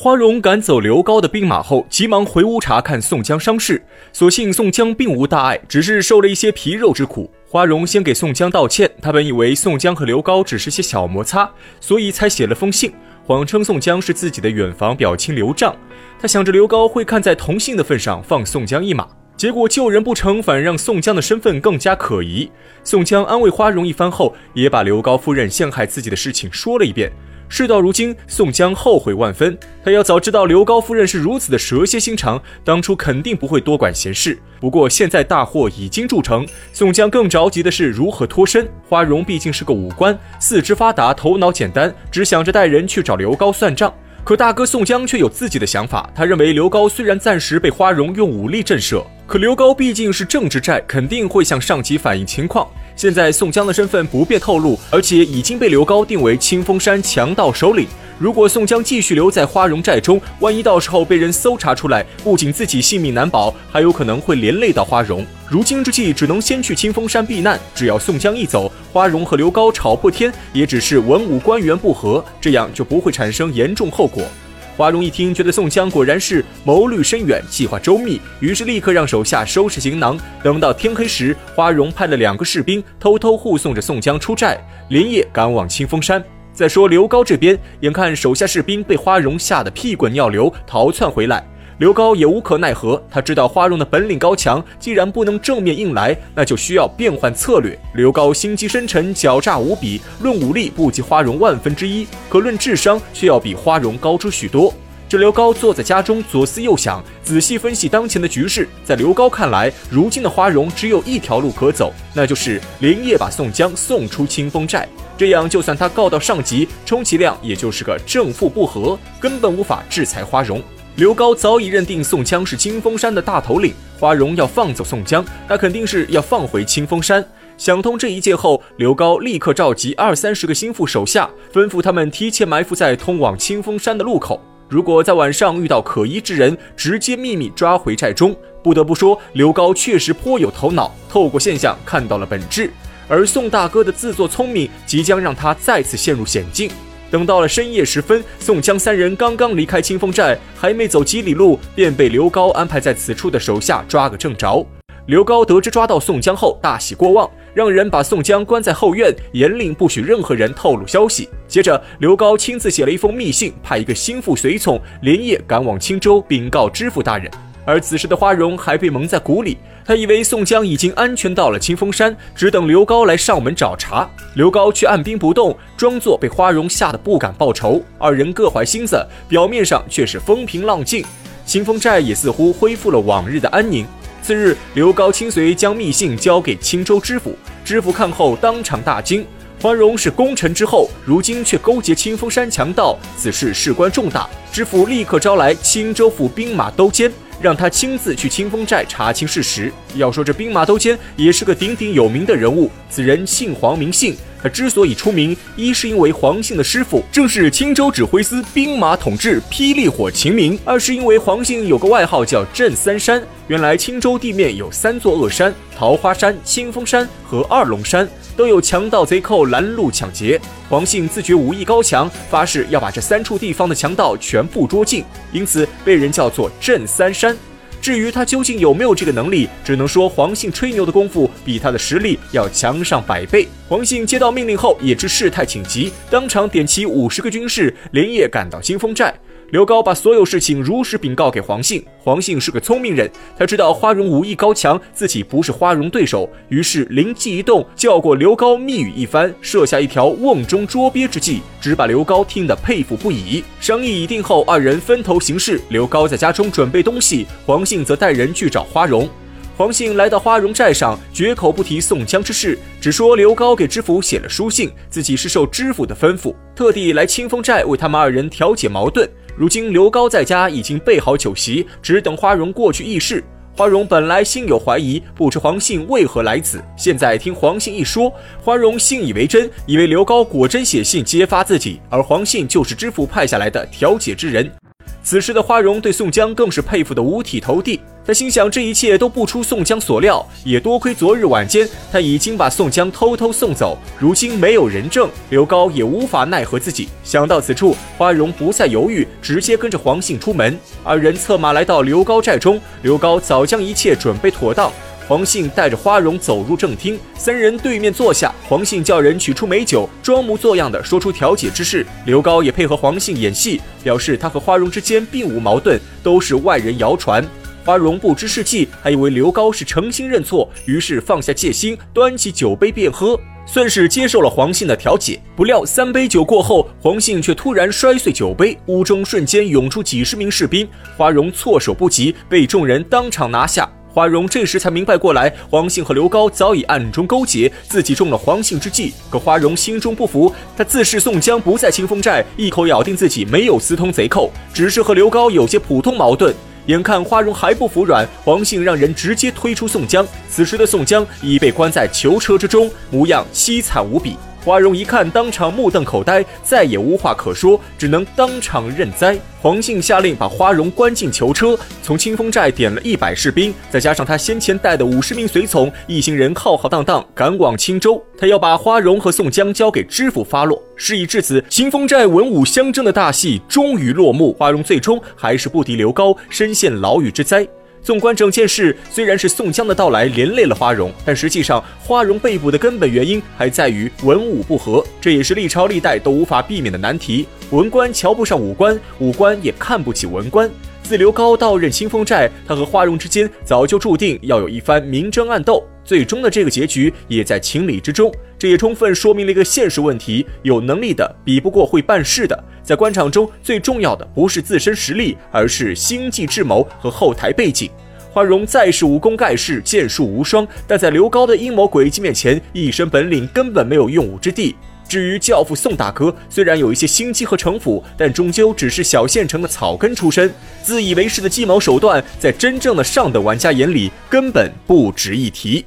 花荣赶走刘高的兵马后，急忙回屋查看宋江伤势。所幸宋江并无大碍，只是受了一些皮肉之苦。花荣先给宋江道歉，他本以为宋江和刘高只是些小摩擦，所以才写了封信，谎称宋江是自己的远房表亲刘丈。他想着刘高会看在同姓的份上放宋江一马，结果救人不成，反让宋江的身份更加可疑。宋江安慰花荣一番后，也把刘高夫人陷害自己的事情说了一遍。事到如今，宋江后悔万分。他要早知道刘高夫人是如此的蛇蝎心肠，当初肯定不会多管闲事。不过现在大祸已经铸成，宋江更着急的是如何脱身。花荣毕竟是个武官，四肢发达，头脑简单，只想着带人去找刘高算账。可大哥宋江却有自己的想法，他认为刘高虽然暂时被花荣用武力震慑，可刘高毕竟是政治债，肯定会向上级反映情况。现在宋江的身份不便透露，而且已经被刘高定为清风山强盗首领。如果宋江继续留在花荣寨中，万一到时候被人搜查出来，不仅自己性命难保，还有可能会连累到花荣。如今之计，只能先去清风山避难。只要宋江一走，花荣和刘高吵破天，也只是文武官员不和，这样就不会产生严重后果。花荣一听，觉得宋江果然是谋虑深远，计划周密，于是立刻让手下收拾行囊。等到天黑时，花荣派了两个士兵偷偷护送着宋江出寨，连夜赶往清风山。再说刘高这边，眼看手下士兵被花荣吓得屁滚尿流，逃窜回来。刘高也无可奈何，他知道花荣的本领高强，既然不能正面硬来，那就需要变换策略。刘高心机深沉，狡诈无比，论武力不及花荣万分之一，可论智商却要比花荣高出许多。这刘高坐在家中左思右想，仔细分析当前的局势。在刘高看来，如今的花荣只有一条路可走，那就是连夜把宋江送出清风寨。这样，就算他告到上级，充其量也就是个正负不和，根本无法制裁花荣。刘高早已认定宋江是清风山的大头领，花荣要放走宋江，那肯定是要放回清风山。想通这一切后，刘高立刻召集二三十个心腹手下，吩咐他们提前埋伏在通往清风山的路口。如果在晚上遇到可疑之人，直接秘密抓回寨中。不得不说，刘高确实颇有头脑，透过现象看到了本质。而宋大哥的自作聪明，即将让他再次陷入险境。等到了深夜时分，宋江三人刚刚离开清风寨，还没走几里路，便被刘高安排在此处的手下抓个正着。刘高得知抓到宋江后，大喜过望，让人把宋江关在后院，严令不许任何人透露消息。接着，刘高亲自写了一封密信，派一个心腹随从连夜赶往青州禀告知府大人。而此时的花荣还被蒙在鼓里，他以为宋江已经安全到了清风山，只等刘高来上门找茬。刘高却按兵不动，装作被花荣吓得不敢报仇。二人各怀心思，表面上却是风平浪静。清风寨也似乎恢复了往日的安宁。次日，刘高亲随将密信交给青州知府，知府看后当场大惊：花荣是功臣之后，如今却勾结清风山强盗，此事事关重大。知府立刻招来青州府兵马都监。让他亲自去清风寨查清事实。要说这兵马都监也是个鼎鼎有名的人物，此人姓黄名信。他之所以出名，一是因为黄信的师傅正是青州指挥司兵马统制霹雳火秦明；二是因为黄信有个外号叫镇三山。原来青州地面有三座恶山：桃花山、清风山和二龙山，都有强盗贼寇拦路抢劫。黄信自觉武艺高强，发誓要把这三处地方的强盗全部捉尽，因此被人叫做镇三山。至于他究竟有没有这个能力，只能说黄信吹牛的功夫比他的实力要强上百倍。黄信接到命令后，也知事态紧急，当场点齐五十个军士，连夜赶到金峰寨。刘高把所有事情如实禀告给黄信。黄信是个聪明人，他知道花荣武艺高强，自己不是花荣对手，于是灵机一动，叫过刘高密语一番，设下一条瓮中捉鳖之计，只把刘高听得佩服不已。商议已定后，二人分头行事。刘高在家中准备东西，黄信则带人去找花荣。黄信来到花荣寨上，绝口不提宋江之事，只说刘高给知府写了书信，自己是受知府的吩咐，特地来清风寨为他们二人调解矛盾。如今刘高在家已经备好酒席，只等花荣过去议事。花荣本来心有怀疑，不知黄信为何来此。现在听黄信一说，花荣信以为真，以为刘高果真写信揭发自己，而黄信就是知府派下来的调解之人。此时的花荣对宋江更是佩服得五体投地。他心想，这一切都不出宋江所料，也多亏昨日晚间他已经把宋江偷偷送走，如今没有人证，刘高也无法奈何自己。想到此处，花荣不再犹豫，直接跟着黄信出门。二人策马来到刘高寨中，刘高早将一切准备妥当。黄信带着花荣走入正厅，三人对面坐下。黄信叫人取出美酒，装模作样的说出调解之事。刘高也配合黄信演戏，表示他和花荣之间并无矛盾，都是外人谣传。花荣不知是计，还以为刘高是诚心认错，于是放下戒心，端起酒杯便喝，算是接受了黄信的调解。不料三杯酒过后，黄信却突然摔碎酒杯，屋中瞬间涌出几十名士兵，花荣措手不及，被众人当场拿下。花荣这时才明白过来，黄信和刘高早已暗中勾结，自己中了黄信之计。可花荣心中不服，他自恃宋江不在清风寨，一口咬定自己没有私通贼寇，只是和刘高有些普通矛盾。眼看花荣还不服软，黄信让人直接推出宋江。此时的宋江已被关在囚车之中，模样凄惨无比。花荣一看，当场目瞪口呆，再也无话可说，只能当场认栽。黄信下令把花荣关进囚车，从清风寨点了一百士兵，再加上他先前带的五十名随从，一行人浩浩荡荡赶往青州。他要把花荣和宋江交给知府发落。事已至此，清风寨文武相争的大戏终于落幕。花荣最终还是不敌刘高，身陷牢狱之灾。纵观整件事，虽然是宋江的到来连累了花荣，但实际上花荣被捕的根本原因还在于文武不和，这也是历朝历代都无法避免的难题。文官瞧不上武官，武官也看不起文官。自刘高到任清风寨，他和花荣之间早就注定要有一番明争暗斗，最终的这个结局也在情理之中。这也充分说明了一个现实问题：有能力的比不过会办事的。在官场中最重要的不是自身实力，而是心计智谋和后台背景。花荣再是武功盖世、剑术无双，但在刘高的阴谋诡计面前，一身本领根本没有用武之地。至于教父宋大哥，虽然有一些心机和城府，但终究只是小县城的草根出身，自以为是的计谋手段，在真正的上等玩家眼里根本不值一提。